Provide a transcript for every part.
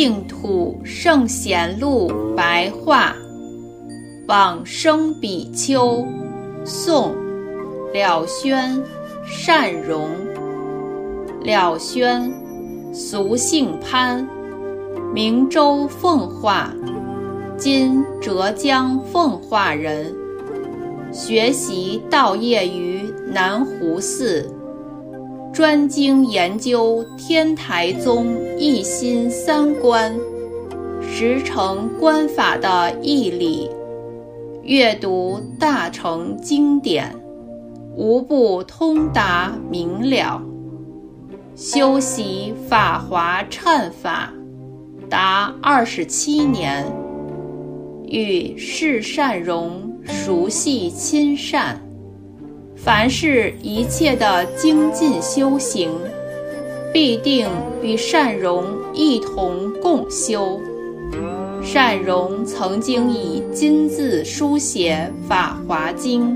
净土圣贤录白话，往生比丘，宋，了轩，善容。了轩，俗姓潘，明州奉化（今浙江奉化）人，学习道业于南湖寺。专精研究天台宗一心三观，实成观法的义理，阅读大乘经典，无不通达明了。修习法华忏法，达二十七年，与释善融熟悉亲善。凡是一切的精进修行，必定与善容一同共修。善容曾经以金字书写《法华经》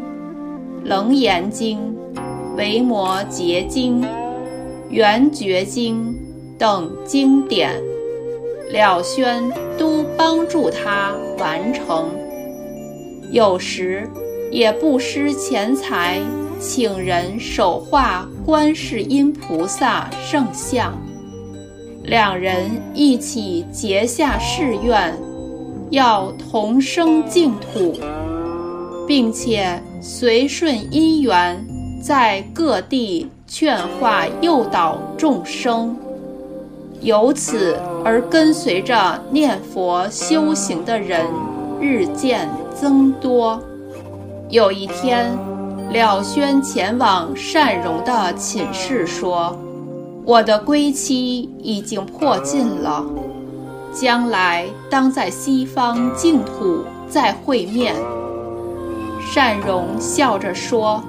《楞严经》《维摩诘经》《圆觉经》等经典，了宣都帮助他完成。有时。也不失钱财，请人手画观世音菩萨圣像，两人一起结下誓愿，要同生净土，并且随顺因缘，在各地劝化诱导众生，由此而跟随着念佛修行的人日渐增多。有一天，了宣前往善荣的寝室，说：“我的归期已经迫近了，将来当在西方净土再会面。”善荣笑着说：“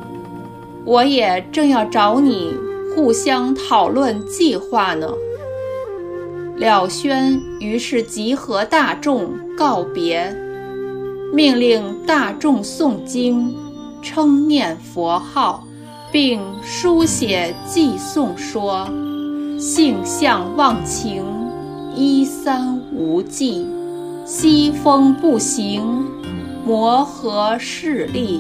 我也正要找你互相讨论计划呢。”了宣于是集合大众告别。命令大众诵经、称念佛号，并书写寄颂说：“性相忘情，一三无忌，西风不行，摩诃势力。”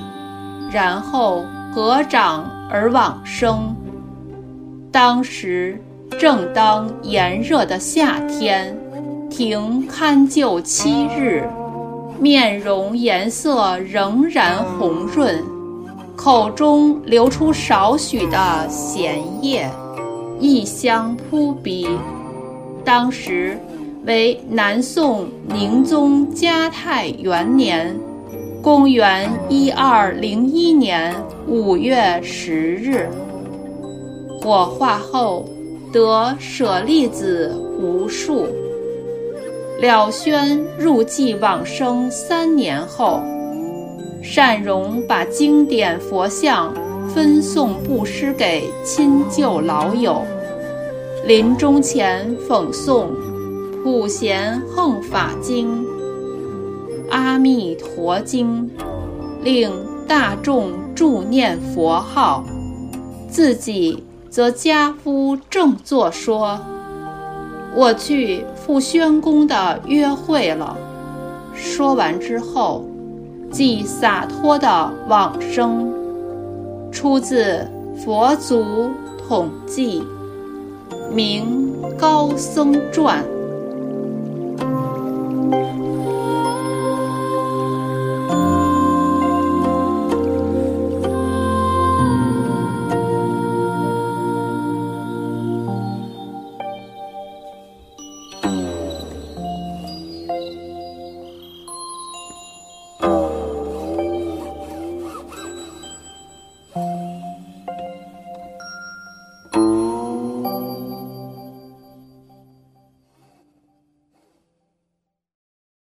然后合掌而往生。当时正当炎热的夏天，停勘救七日。面容颜色仍然红润，口中流出少许的涎液，异香扑鼻。当时为南宋宁宗嘉泰元年，公元一二零一年五月十日。火化后得舍利子无数。了宣入寂往生三年后，善容把经典佛像分送布施给亲旧老友，临终前讽诵《普贤横法经》《阿弥陀经》，令大众助念佛号，自己则家夫正坐说。我去赴宣公的约会了。说完之后，即洒脱的往生。出自《佛祖统记》，名《高僧传》。